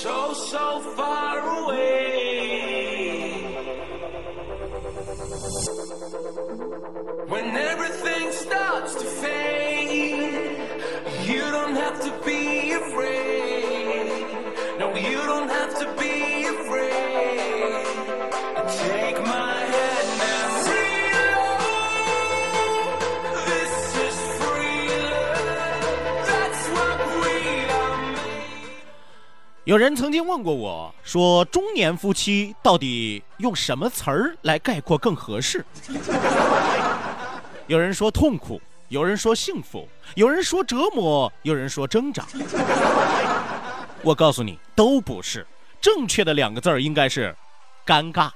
so, so far away. When everything starts to fade, you don't have to be afraid. No, you don't have to be afraid. Take my 有人曾经问过我说，中年夫妻到底用什么词儿来概括更合适？有人说痛苦，有人说幸福，有人说折磨，有人说挣扎。我告诉你，都不是。正确的两个字儿应该是尴尬。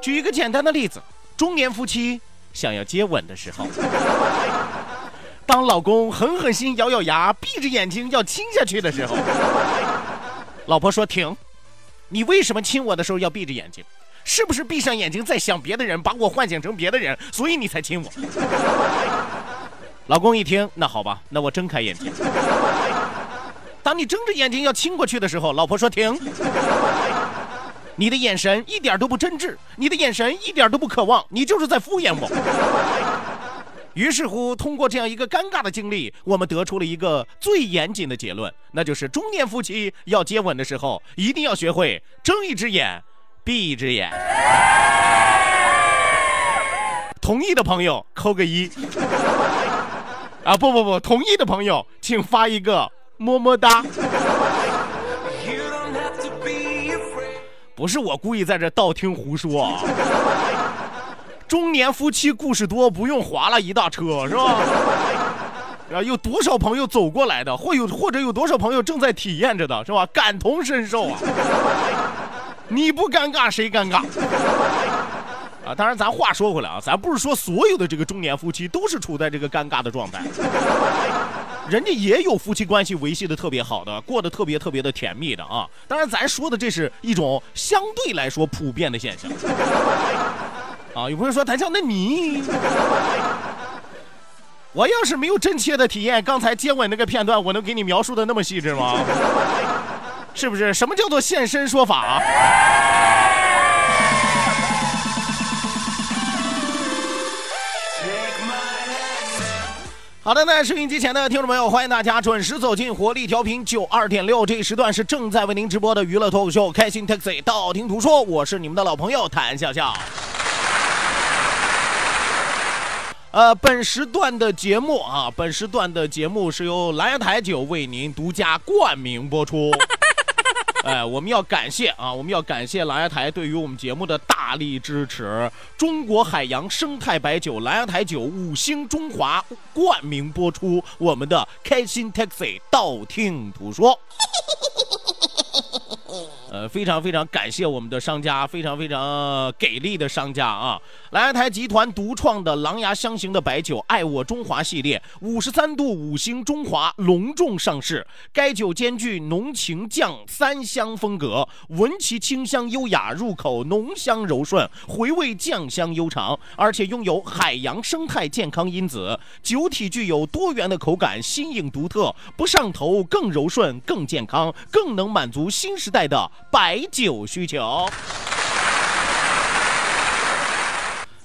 举一个简单的例子，中年夫妻想要接吻的时候，当老公狠狠心咬咬牙，闭着眼睛要亲下去的时候，老婆说停。你为什么亲我的时候要闭着眼睛？是不是闭上眼睛在想别的人，把我幻想成别的人，所以你才亲我？老公一听，那好吧，那我睁开眼睛。当你睁着眼睛要亲过去的时候，老婆说停。你的眼神一点都不真挚，你的眼神一点都不渴望，你就是在敷衍我。于是乎，通过这样一个尴尬的经历，我们得出了一个最严谨的结论，那就是中年夫妻要接吻的时候，一定要学会睁一只眼，闭一只眼。同意的朋友扣个一。啊，不不不，同意的朋友请发一个么么哒。不是我故意在这道听胡说啊。中年夫妻故事多，不用划拉一大车 是吧？啊，有多少朋友走过来的，或有或者有多少朋友正在体验着的，是吧？感同身受啊！你不尴尬谁尴尬？啊，当然，咱话说回来啊，咱不是说所有的这个中年夫妻都是处在这个尴尬的状态，人家也有夫妻关系维系的特别好的，过得特别特别的甜蜜的啊。当然，咱说的这是一种相对来说普遍的现象。啊，有朋友说谭笑，那你，我要是没有真切的体验刚才接吻那个片段，我能给你描述的那么细致吗？是不是？什么叫做现身说法？好的，那收音机前的听众朋友，欢迎大家准时走进活力调频九二点六，这一时段是正在为您直播的娱乐脱口秀《开心 Taxi》，道听途说，我是你们的老朋友谭笑笑。呃，本时段的节目啊，本时段的节目是由蓝牙台酒为您独家冠名播出。哎，我们要感谢啊，我们要感谢蓝牙台对于我们节目的大力支持。中国海洋生态白酒蓝牙台酒五星中华冠名播出我们的开心 Taxi，道听途说。呃，非常非常感谢我们的商家，非常非常给力的商家啊！来台集团独创的狼牙香型的白酒“爱我中华”系列，五十三度五星中华隆重上市。该酒兼具浓情酱三香风格，闻其清香优雅，入口浓香柔顺，回味酱香悠长，而且拥有海洋生态健康因子，酒体具有多元的口感，新颖独特，不上头，更柔顺，更健康，更能满足新时代的白酒需求。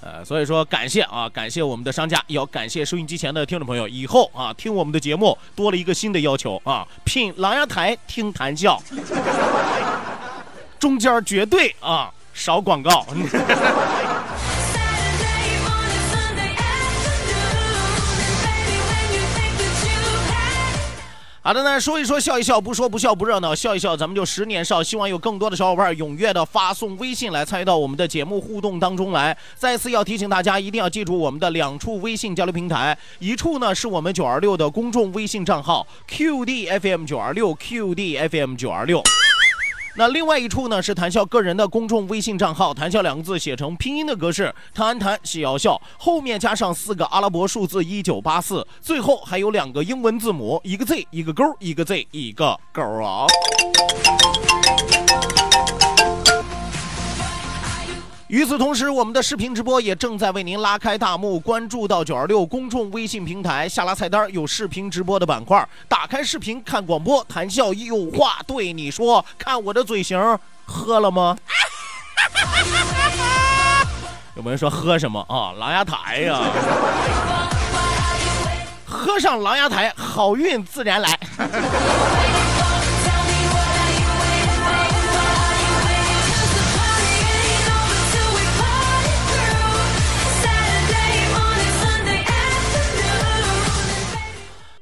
呃，所以说感谢啊，感谢我们的商家，也要感谢收音机前的听众朋友。以后啊，听我们的节目多了一个新的要求啊，品琅琊台听谈笑，中间绝对啊少广告。好的呢，说一说笑一笑，不说不笑不热闹，笑一笑咱们就十年少。希望有更多的小伙伴踊跃的发送微信来参与到我们的节目互动当中来。再次要提醒大家，一定要记住我们的两处微信交流平台，一处呢是我们九二六的公众微信账号 QDFM 九二六 QDFM 九二六。那另外一处呢是谈笑个人的公众微信账号，谈笑两个字写成拼音的格式，谈谈笑笑，后面加上四个阿拉伯数字一九八四，最后还有两个英文字母，一个 Z 一个勾，一个 Z 一个勾啊。与此同时，我们的视频直播也正在为您拉开大幕。关注到九二六公众微信平台，下拉菜单有视频直播的板块，打开视频看广播，谈笑有话对你说。看我的嘴型，喝了吗？有没有人说喝什么啊？琅琊台呀、喝上琅琊台，好运自然来。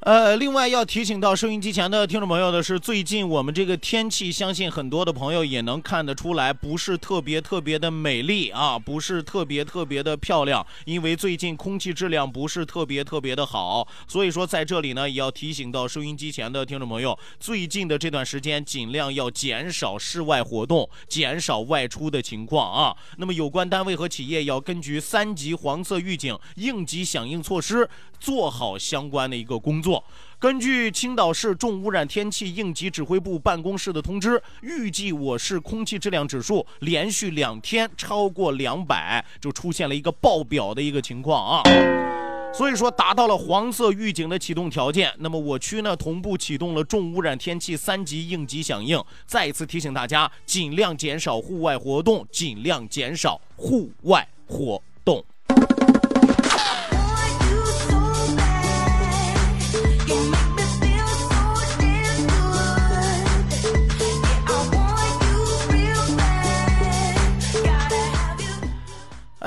呃，另外要提醒到收音机前的听众朋友的是，最近我们这个天气，相信很多的朋友也能看得出来，不是特别特别的美丽啊，不是特别特别的漂亮，因为最近空气质量不是特别特别的好，所以说在这里呢，也要提醒到收音机前的听众朋友，最近的这段时间尽量要减少室外活动，减少外出的情况啊。那么有关单位和企业要根据三级黄色预警应急响应措施，做好相关的一个工作。根据青岛市重污染天气应急指挥部办公室的通知，预计我市空气质量指数连续两天超过两百，就出现了一个爆表的一个情况啊。所以说达到了黄色预警的启动条件，那么我区呢同步启动了重污染天气三级应急响应。再一次提醒大家，尽量减少户外活动，尽量减少户外活动。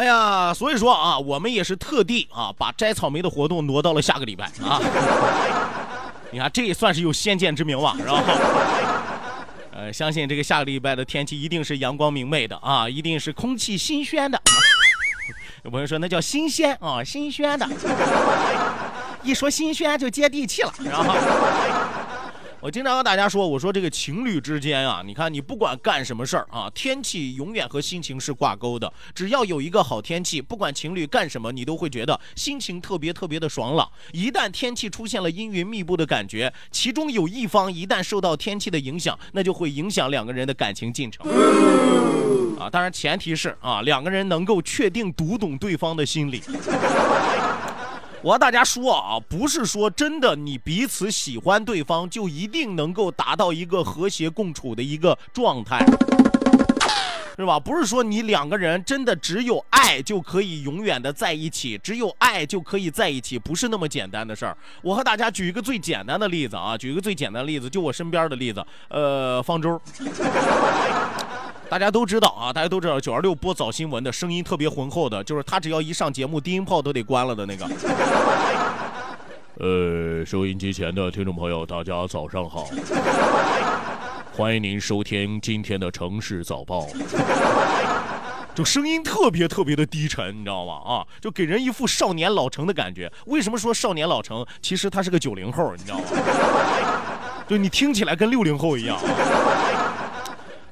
哎呀，所以说啊，我们也是特地啊，把摘草莓的活动挪到了下个礼拜啊。你看，这也算是有先见之明吧，是吧？呃，相信这个下个礼拜的天气一定是阳光明媚的啊，一定是空气新鲜的。有朋友说那叫新鲜啊，新鲜的。一说新鲜就接地气了，然后。我经常跟大家说，我说这个情侣之间啊，你看你不管干什么事儿啊，天气永远和心情是挂钩的。只要有一个好天气，不管情侣干什么，你都会觉得心情特别特别的爽朗。一旦天气出现了阴云密布的感觉，其中有一方一旦受到天气的影响，那就会影响两个人的感情进程。啊，当然前提是啊，两个人能够确定读懂对方的心理。我和大家说啊，不是说真的你彼此喜欢对方就一定能够达到一个和谐共处的一个状态，是吧？不是说你两个人真的只有爱就可以永远的在一起，只有爱就可以在一起，不是那么简单的事儿。我和大家举一个最简单的例子啊，举一个最简单的例子，就我身边的例子，呃，方舟。大家都知道啊，大家都知道九二六播早新闻的声音特别浑厚的，就是他只要一上节目，低音炮都得关了的那个。呃，收音机前的听众朋友，大家早上好，欢迎您收听今天的城市早报。就声音特别特别的低沉，你知道吗？啊，就给人一副少年老成的感觉。为什么说少年老成？其实他是个九零后，你知道吗？就你听起来跟六零后一样。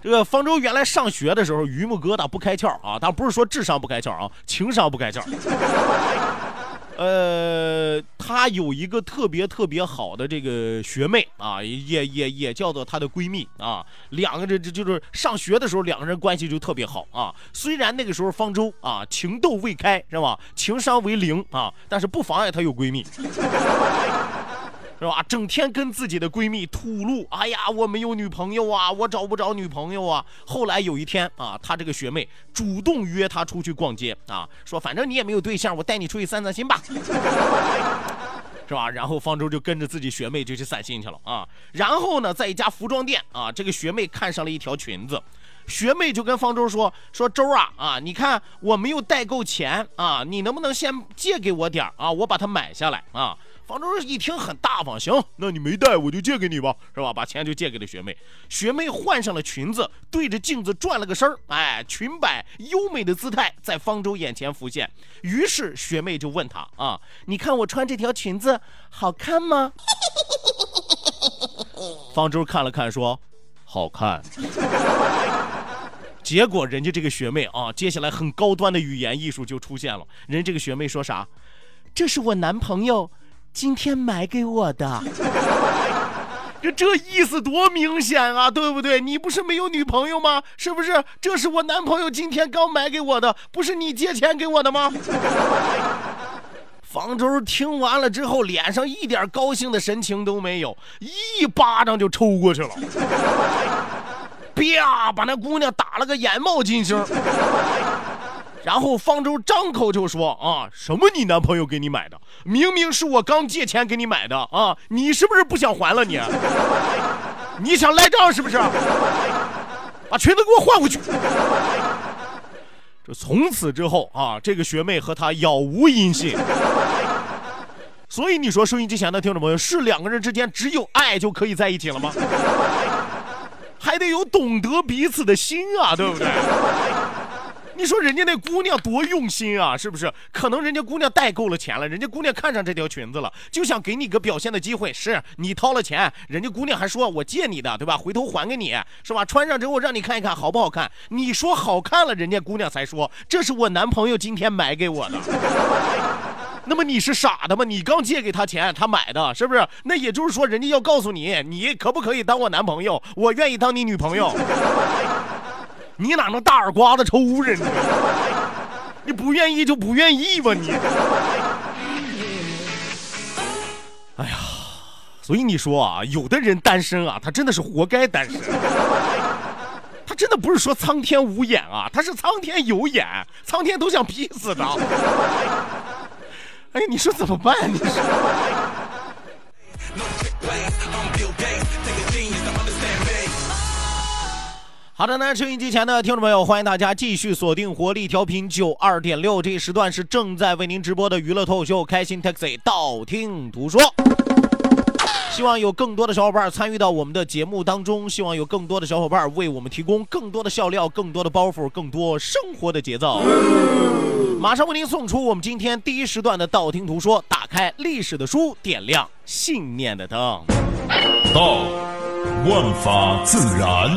这个方舟原来上学的时候，榆木疙瘩不开窍啊，他不是说智商不开窍啊，情商不开窍。呃，她有一个特别特别好的这个学妹啊，也也也叫做她的闺蜜啊，两个人这就是上学的时候两个人关系就特别好啊。虽然那个时候方舟啊情窦未开是吧，情商为零啊，但是不妨碍她有闺蜜。是吧？整天跟自己的闺蜜吐露，哎呀，我没有女朋友啊，我找不着女朋友啊。后来有一天啊，她这个学妹主动约她出去逛街啊，说反正你也没有对象，我带你出去散散心吧。是吧？然后方舟就跟着自己学妹就去散心去了啊。然后呢，在一家服装店啊，这个学妹看上了一条裙子，学妹就跟方舟说：“说周啊啊，你看我没有带够钱啊，你能不能先借给我点啊？我把它买下来啊。”方舟一听很大方，行，那你没带我就借给你吧，是吧？把钱就借给了学妹。学妹换上了裙子，对着镜子转了个身儿，哎，裙摆优美的姿态在方舟眼前浮现。于是学妹就问他啊，你看我穿这条裙子好看吗？方舟看了看说，好看。结果人家这个学妹啊，接下来很高端的语言艺术就出现了。人家这个学妹说啥？这是我男朋友今天买给我的。这 这意思多明显啊，对不对？你不是没有女朋友吗？是不是？这是我男朋友今天刚买给我的，不是你借钱给我的吗？方舟听完了之后，脸上一点高兴的神情都没有，一巴掌就抽过去了，啪，把那姑娘打了个眼冒金星。然后方舟张口就说：“啊，什么你男朋友给你买的？明明是我刚借钱给你买的啊！你是不是不想还了你？你想赖账是不是？把裙子给我换回去！”这从此之后啊，这个学妹和他杳无音信。所以你说收音机前的听众朋友，是两个人之间只有爱就可以在一起了吗？还得有懂得彼此的心啊，对不对？你说人家那姑娘多用心啊，是不是？可能人家姑娘带够了钱了，人家姑娘看上这条裙子了，就想给你个表现的机会。是你掏了钱，人家姑娘还说我借你的，对吧？回头还给你，是吧？穿上之后让你看一看好不好看。你说好看了，人家姑娘才说这是我男朋友今天买给我的。那么你是傻的吗？你刚借给他钱，他买的，是不是？那也就是说，人家要告诉你，你可不可以当我男朋友？我愿意当你女朋友。你哪能大耳刮子抽人呢？你不愿意就不愿意吧你。哎呀，所以你说啊，有的人单身啊，他真的是活该单身。他真的不是说苍天无眼啊，他是苍天有眼，苍天都想劈死他。哎，你说怎么办？你说。好的呢，收音机前的听众朋友，欢迎大家继续锁定活力调频九二点六，这一时段是正在为您直播的娱乐脱口秀《开心 Taxi》，道听途说。希望有更多的小伙伴参与到我们的节目当中，希望有更多的小伙伴为我们提供更多的笑料、更多的包袱、更多生活的节奏。马上为您送出我们今天第一时段的道听途说，打开历史的书，点亮信念的灯。道，万法自然；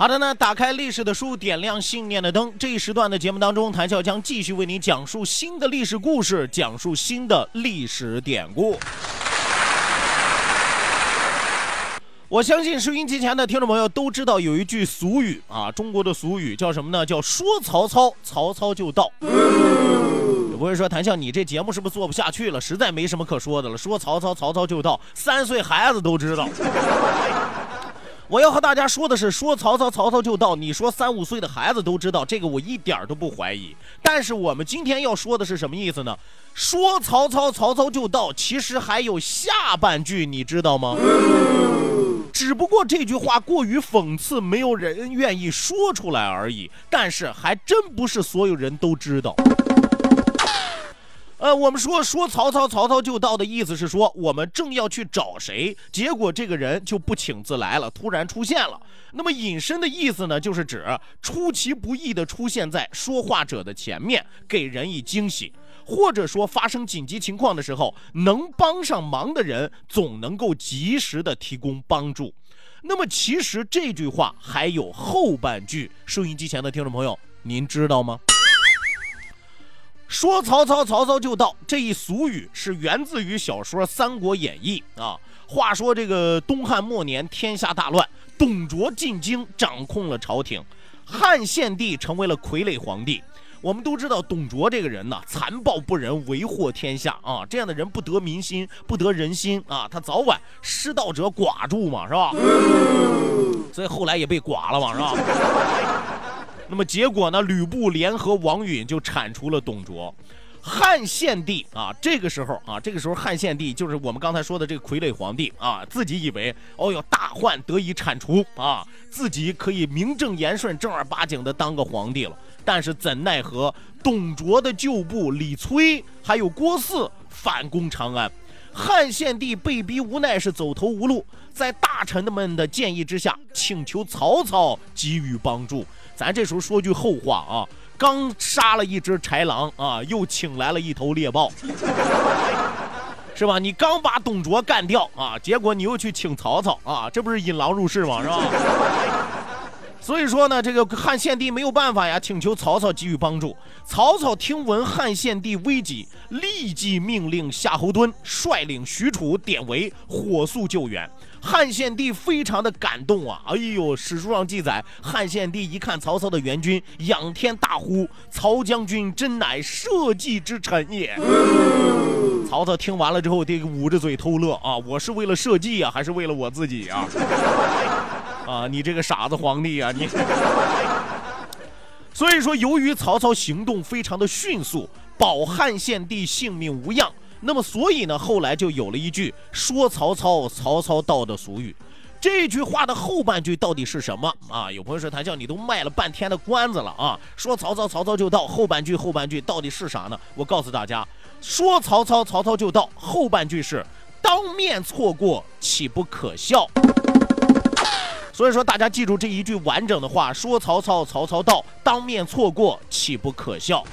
好的呢，打开历史的书，点亮信念的灯。这一时段的节目当中，谭笑将继续为你讲述新的历史故事，讲述新的历史典故。我相信收音机前的听众朋友都知道有一句俗语啊，中国的俗语叫什么呢？叫说曹操，曹操就到。有朋友说谭笑，你这节目是不是做不下去了？实在没什么可说的了。说曹操，曹操就到，三岁孩子都知道。我要和大家说的是，说曹操，曹操就到。你说三五岁的孩子都知道，这个我一点都不怀疑。但是我们今天要说的是什么意思呢？说曹操，曹操就到，其实还有下半句，你知道吗？只不过这句话过于讽刺，没有人愿意说出来而已。但是还真不是所有人都知道。呃，我们说说曹操，曹操就到的意思是说，我们正要去找谁，结果这个人就不请自来了，突然出现了。那么隐身的意思呢，就是指出其不意的出现在说话者的前面，给人以惊喜。或者说发生紧急情况的时候，能帮上忙的人总能够及时的提供帮助。那么其实这句话还有后半句，收音机前的听众朋友，您知道吗？说曹操，曹操就到这一俗语是源自于小说《三国演义》啊。话说这个东汉末年，天下大乱，董卓进京，掌控了朝廷，汉献帝成为了傀儡皇帝。我们都知道董卓这个人呢，残暴不仁，为祸天下啊！这样的人不得民心，不得人心啊！他早晚失道者寡助嘛，是吧？所以后来也被剐了嘛，是吧？那么结果呢？吕布联合王允就铲除了董卓。汉献帝啊，这个时候啊，这个时候汉献帝就是我们刚才说的这个傀儡皇帝啊，自己以为哦哟大患得以铲除啊，自己可以名正言顺、正儿八经的当个皇帝了。但是怎奈何董卓的旧部李催还有郭汜反攻长安，汉献帝被逼无奈是走投无路，在大臣们的建议之下，请求曹操给予帮助。咱这时候说句后话啊，刚杀了一只豺狼啊，又请来了一头猎豹，是吧？你刚把董卓干掉啊，结果你又去请曹操啊，这不是引狼入室吗？是吧？所以说呢，这个汉献帝没有办法呀，请求曹操给予帮助。曹操听闻汉献帝危急，立即命令夏侯惇率领许褚、典韦火速救援。汉献帝非常的感动啊！哎呦，史书上记载，汉献帝一看曹操的援军，仰天大呼：“曹将军真乃社稷之臣也！”曹操听完了之后，得捂着嘴偷乐啊！我是为了社稷啊，还是为了我自己啊？啊，你这个傻子皇帝啊，你！所以说，由于曹操行动非常的迅速，保汉献帝性命无恙，那么所以呢，后来就有了一句“说曹操，曹操到”的俗语。这句话的后半句到底是什么啊？有朋友说谭笑，你都卖了半天的关子了啊！说曹操，曹操就到，后半句后半句到底是啥呢？我告诉大家，说曹操，曹操就到，后半句是当面错过，岂不可笑？所以说，大家记住这一句完整的话：说曹操，曹操到，当面错过，岂不可笑？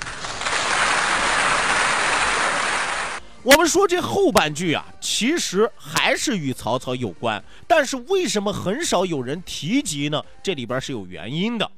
我们说这后半句啊，其实还是与曹操有关，但是为什么很少有人提及呢？这里边是有原因的。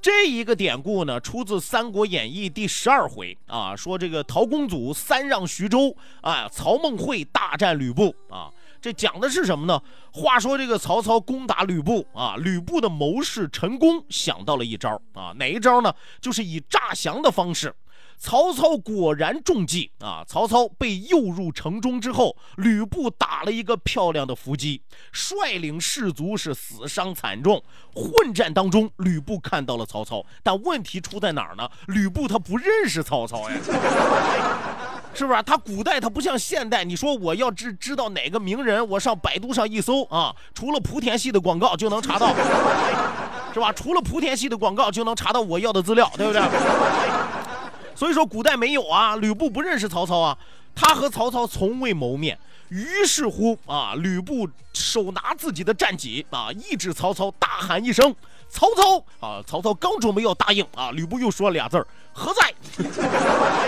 这一个典故呢，出自《三国演义》第十二回啊，说这个陶公祖三让徐州啊，曹孟惠大战吕布啊。这讲的是什么呢？话说这个曹操攻打吕布啊，吕布的谋士陈宫想到了一招啊，哪一招呢？就是以诈降的方式。曹操果然中计啊！曹操被诱入城中之后，吕布打了一个漂亮的伏击，率领士卒是死伤惨重。混战当中，吕布看到了曹操，但问题出在哪儿呢？吕布他不认识曹操呀。是不是？他古代他不像现代，你说我要知知道哪个名人，我上百度上一搜啊，除了莆田系的广告就能查到，是吧？除了莆田系的广告就能查到我要的资料，对不对？所以说古代没有啊，吕布不认识曹操啊，他和曹操从未谋面。于是乎啊，吕布手拿自己的战戟啊，一指曹操，大喊一声：“曹操！”啊，曹操刚准备要答应啊，吕布又说了俩字儿：“何在？”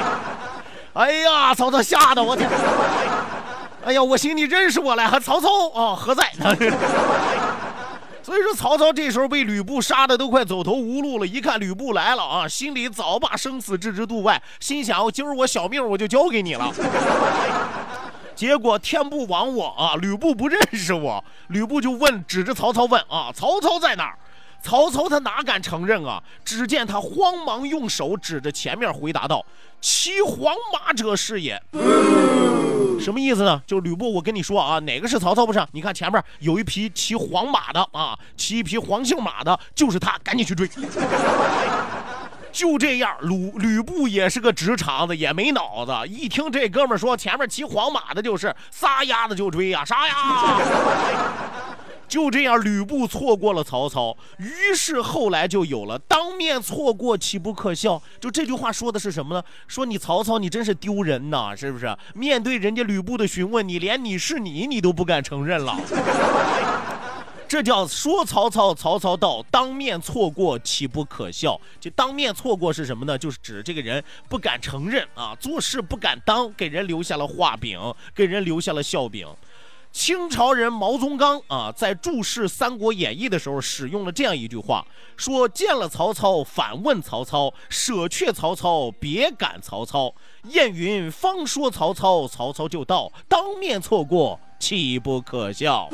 哎呀，曹操吓得我天！哎呀，我寻你认识我了，还曹操啊？何在？所以说，曹操这时候被吕布杀的都快走投无路了。一看吕布来了啊，心里早把生死置之度外，心想：今儿我小命我就交给你了。结果天不亡我啊，吕布不认识我，吕布就问，指着曹操问啊：“曹操在哪儿？”曹操他哪敢承认啊？只见他慌忙用手指着前面回答道：“骑黄马者是也。”什么意思呢？就是吕布，我跟你说啊，哪个是曹操不是？你看前面有一匹骑黄马的啊，骑一匹黄姓马的，就是他，赶紧去追。就这样，吕吕布也是个直肠子，也没脑子。一听这哥们说前面骑黄马的，就是撒丫子就追呀，啥呀！就这样，吕布错过了曹操，于是后来就有了“当面错过，岂不可笑”。就这句话说的是什么呢？说你曹操，你真是丢人呐，是不是？面对人家吕布的询问，你连你是你，你都不敢承认了。这叫说曹操，曹操到，当面错过，岂不可笑？就当面错过是什么呢？就是指这个人不敢承认啊，做事不敢当，给人留下了画饼，给人留下了笑柄。清朝人毛宗刚啊，在注释《三国演义》的时候，使用了这样一句话，说见了曹操，反问曹操，舍却曹操，别赶曹操。燕云：方说曹操，曹操就到，当面错过，岂不可笑？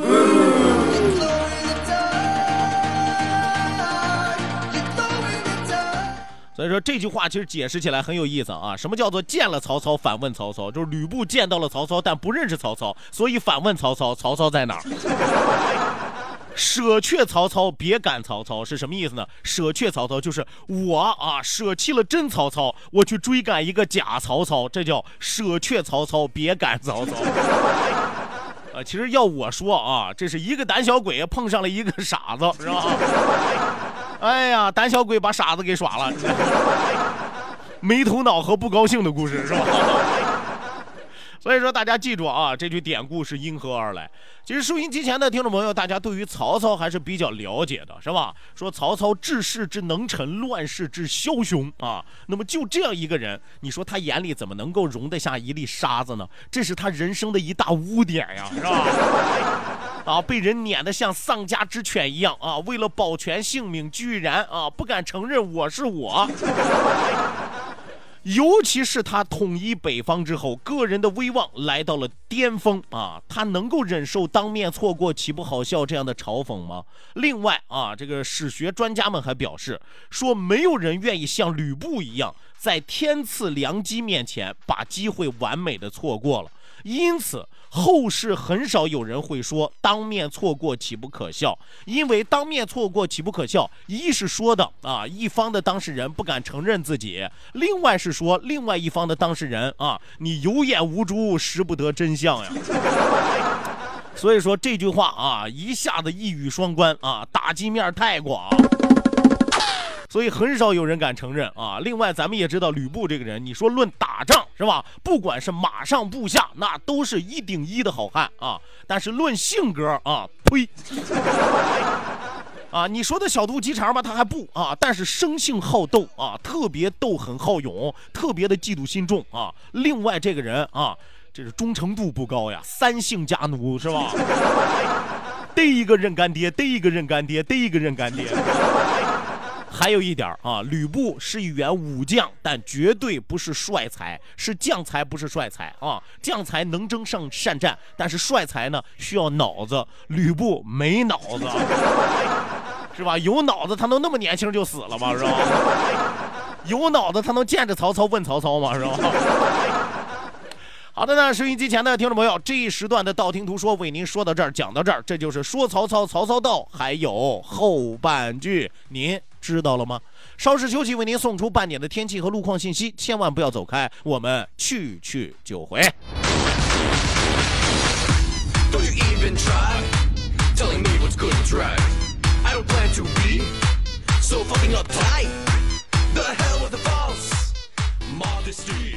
所以说这句话其实解释起来很有意思啊。什么叫做见了曹操反问曹操？就是吕布见到了曹操，但不认识曹操，所以反问曹操：曹操在哪儿？舍却曹操，别赶曹操是什么意思呢？舍却曹操就是我啊，舍弃了真曹操，我去追赶一个假曹操，这叫舍却曹操，别赶曹操。呃，其实要我说啊，这是一个胆小鬼碰上了一个傻子，是吧？哎呀，胆小鬼把傻子给耍了，没头脑和不高兴的故事是吧？所以说，大家记住啊，这句典故是因何而来？其实收音机前的听众朋友，大家对于曹操还是比较了解的，是吧？说曹操治世之能臣，乱世之枭雄啊。那么就这样一个人，你说他眼里怎么能够容得下一粒沙子呢？这是他人生的一大污点呀，是吧？啊，被人撵得像丧家之犬一样啊！为了保全性命，居然啊不敢承认我是我。尤其是他统一北方之后，个人的威望来到了巅峰啊！他能够忍受当面错过岂不好笑这样的嘲讽吗？另外啊，这个史学专家们还表示说，没有人愿意像吕布一样，在天赐良机面前把机会完美的错过了。因此，后世很少有人会说“当面错过岂不可笑”，因为“当面错过岂不可笑”，一是说的啊一方的当事人不敢承认自己，另外是说另外一方的当事人啊你有眼无珠，识不得真相呀。所以说这句话啊，一下子一语双关啊，打击面太广。所以很少有人敢承认啊。另外，咱们也知道吕布这个人，你说论打仗是吧？不管是马上部下，那都是一顶一的好汉啊。但是论性格啊，呸！啊，你说的小肚鸡肠吧，他还不啊，但是生性好斗啊，特别斗狠好勇，特别的嫉妒心重啊。另外，这个人啊，这是忠诚度不高呀，三姓家奴是吧？逮一个认干爹，逮一个认干爹，逮一个认干爹。还有一点啊，吕布是一员武将，但绝对不是帅才，是将才，不是帅才啊。将才能征善善战，但是帅才呢需要脑子，吕布没脑子，是吧？有脑子他能那么年轻就死了吗？是吧？有脑子他能见着曹操问曹操吗？是吧？好的呢，收音机前的听众朋友，这一时段的道听途说为您说到这儿，讲到这儿，这就是说曹操，曹操到，还有后半句，您知道了吗？稍事休息，为您送出半点的天气和路况信息，千万不要走开，我们去去就回。The hell with the false modesty.